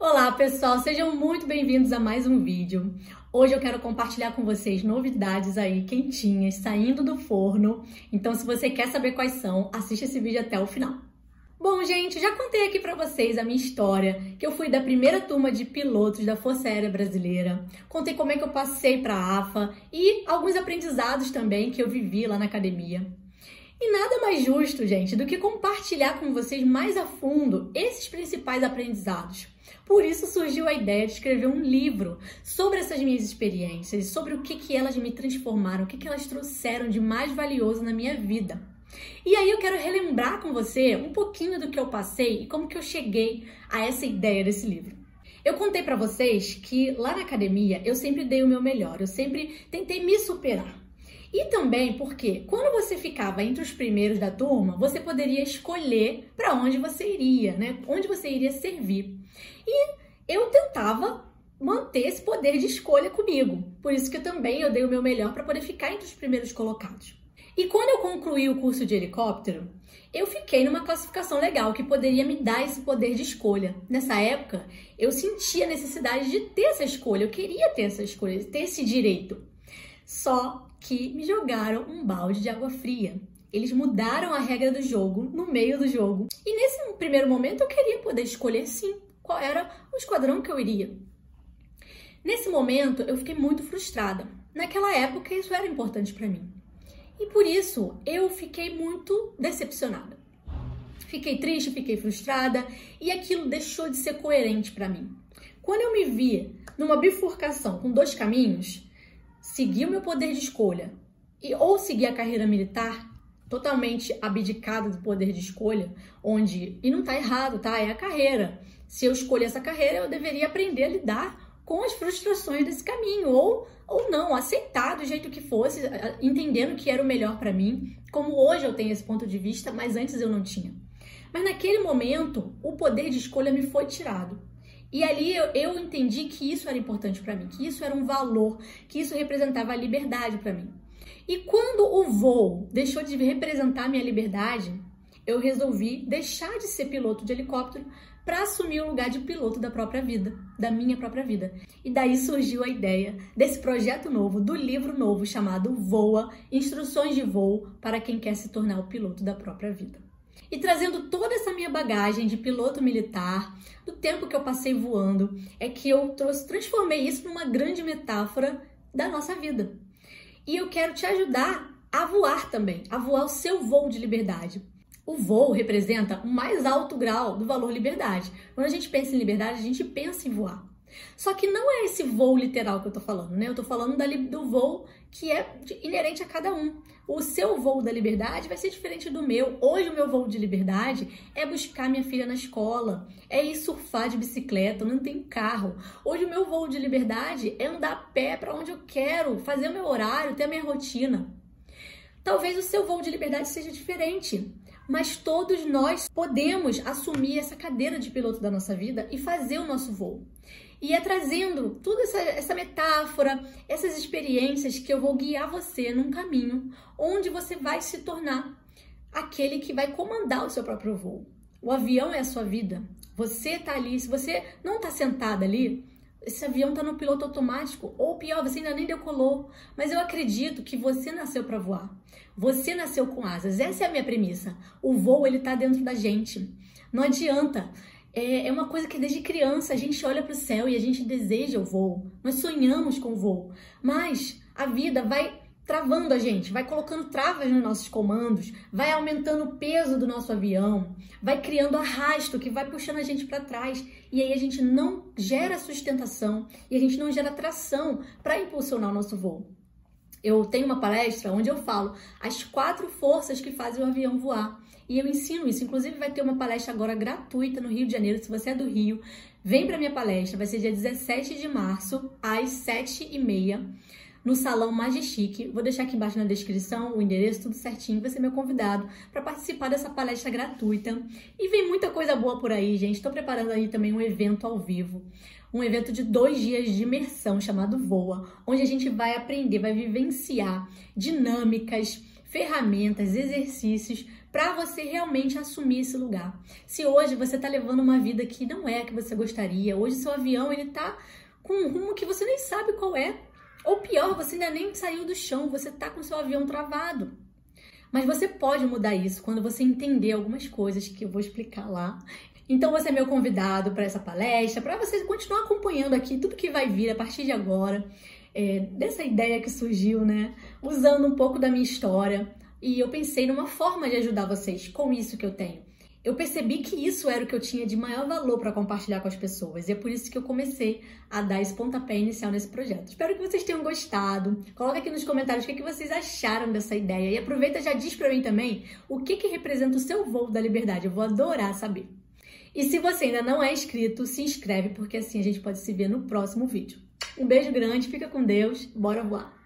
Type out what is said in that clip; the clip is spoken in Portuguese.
Olá pessoal, sejam muito bem-vindos a mais um vídeo. Hoje eu quero compartilhar com vocês novidades aí quentinhas, saindo do forno. Então se você quer saber quais são, assista esse vídeo até o final. Bom, gente, já contei aqui para vocês a minha história, que eu fui da primeira turma de pilotos da Força Aérea Brasileira. Contei como é que eu passei para a AFA e alguns aprendizados também que eu vivi lá na academia. E nada mais justo, gente, do que compartilhar com vocês mais a fundo esses principais aprendizados. Por isso surgiu a ideia de escrever um livro sobre essas minhas experiências, sobre o que, que elas me transformaram, o que, que elas trouxeram de mais valioso na minha vida. E aí eu quero relembrar com você um pouquinho do que eu passei e como que eu cheguei a essa ideia desse livro. Eu contei para vocês que lá na academia eu sempre dei o meu melhor, eu sempre tentei me superar. E também porque quando você ficava entre os primeiros da turma, você poderia escolher para onde você iria, né? Onde você iria servir. E eu tentava manter esse poder de escolha comigo. Por isso que também eu dei o meu melhor para poder ficar entre os primeiros colocados. E quando eu concluí o curso de helicóptero, eu fiquei numa classificação legal que poderia me dar esse poder de escolha. Nessa época, eu sentia a necessidade de ter essa escolha, eu queria ter essa escolha, ter esse direito. Só que me jogaram um balde de água fria. Eles mudaram a regra do jogo no meio do jogo. E nesse primeiro momento eu queria poder escolher sim qual era o esquadrão que eu iria. Nesse momento eu fiquei muito frustrada. Naquela época isso era importante para mim. E por isso eu fiquei muito decepcionada. Fiquei triste, fiquei frustrada e aquilo deixou de ser coerente para mim. Quando eu me vi numa bifurcação com dois caminhos, seguir o meu poder de escolha e ou seguir a carreira militar totalmente abdicada do poder de escolha, onde e não tá errado, tá? É a carreira. Se eu escolher essa carreira, eu deveria aprender a lidar com as frustrações desse caminho ou ou não, aceitar do jeito que fosse, entendendo que era o melhor para mim, como hoje eu tenho esse ponto de vista, mas antes eu não tinha. Mas naquele momento, o poder de escolha me foi tirado. E ali eu, eu entendi que isso era importante para mim, que isso era um valor, que isso representava a liberdade para mim. E quando o voo deixou de representar minha liberdade, eu resolvi deixar de ser piloto de helicóptero para assumir o lugar de piloto da própria vida, da minha própria vida. E daí surgiu a ideia desse projeto novo, do livro novo chamado Voa Instruções de Voo para quem quer se tornar o piloto da própria vida. E trazendo toda essa minha bagagem de piloto militar, do tempo que eu passei voando, é que eu trouxe, transformei isso numa grande metáfora da nossa vida. E eu quero te ajudar a voar também, a voar o seu voo de liberdade. O voo representa o mais alto grau do valor liberdade. Quando a gente pensa em liberdade, a gente pensa em voar. Só que não é esse voo literal que eu tô falando, né? Eu tô falando do voo que é inerente a cada um. O seu voo da liberdade vai ser diferente do meu. Hoje o meu voo de liberdade é buscar minha filha na escola, é ir surfar de bicicleta, não tem carro. Hoje o meu voo de liberdade é andar a pé para onde eu quero, fazer o meu horário, ter a minha rotina. Talvez o seu voo de liberdade seja diferente, mas todos nós podemos assumir essa cadeira de piloto da nossa vida e fazer o nosso voo. E é trazendo toda essa, essa metáfora, essas experiências que eu vou guiar você num caminho onde você vai se tornar aquele que vai comandar o seu próprio voo. O avião é a sua vida. Você está ali. Se você não está sentada ali, esse avião está no piloto automático. Ou pior, você ainda nem decolou. Mas eu acredito que você nasceu para voar. Você nasceu com asas. Essa é a minha premissa. O voo ele está dentro da gente. Não adianta é, é uma coisa que desde criança a gente olha para o céu e a gente deseja o voo. Nós sonhamos com o voo. Mas a vida vai travando a gente, vai colocando travas nos nossos comandos, vai aumentando o peso do nosso avião, vai criando arrasto que vai puxando a gente para trás e aí a gente não gera sustentação e a gente não gera tração para impulsionar o nosso voo. Eu tenho uma palestra onde eu falo as quatro forças que fazem o avião voar. E eu ensino isso. Inclusive, vai ter uma palestra agora gratuita no Rio de Janeiro. Se você é do Rio, vem para minha palestra. Vai ser dia 17 de março, às 7h30, no Salão Majestic. Vou deixar aqui embaixo na descrição o endereço, tudo certinho. Vai ser meu convidado para participar dessa palestra gratuita. E vem muita coisa boa por aí, gente. Estou preparando aí também um evento ao vivo um evento de dois dias de imersão chamado Voa, onde a gente vai aprender, vai vivenciar dinâmicas, ferramentas, exercícios para você realmente assumir esse lugar. Se hoje você está levando uma vida que não é a que você gostaria, hoje seu avião ele tá com um rumo que você nem sabe qual é, ou pior, você ainda nem saiu do chão, você tá com seu avião travado. Mas você pode mudar isso quando você entender algumas coisas que eu vou explicar lá. Então você é meu convidado para essa palestra, para você continuar acompanhando aqui tudo que vai vir a partir de agora, é, dessa ideia que surgiu, né? Usando um pouco da minha história. E eu pensei numa forma de ajudar vocês com isso que eu tenho eu percebi que isso era o que eu tinha de maior valor para compartilhar com as pessoas. E é por isso que eu comecei a dar esse pontapé inicial nesse projeto. Espero que vocês tenham gostado. Coloca aqui nos comentários o que, vocês acharam dessa ideia. E aproveita e já diz para mim também o que, que representa o seu voo da liberdade. Eu vou adorar saber. E se você ainda não é inscrito, se inscreve, porque assim a gente pode se ver no próximo vídeo. Um beijo grande, fica com Deus, bora voar!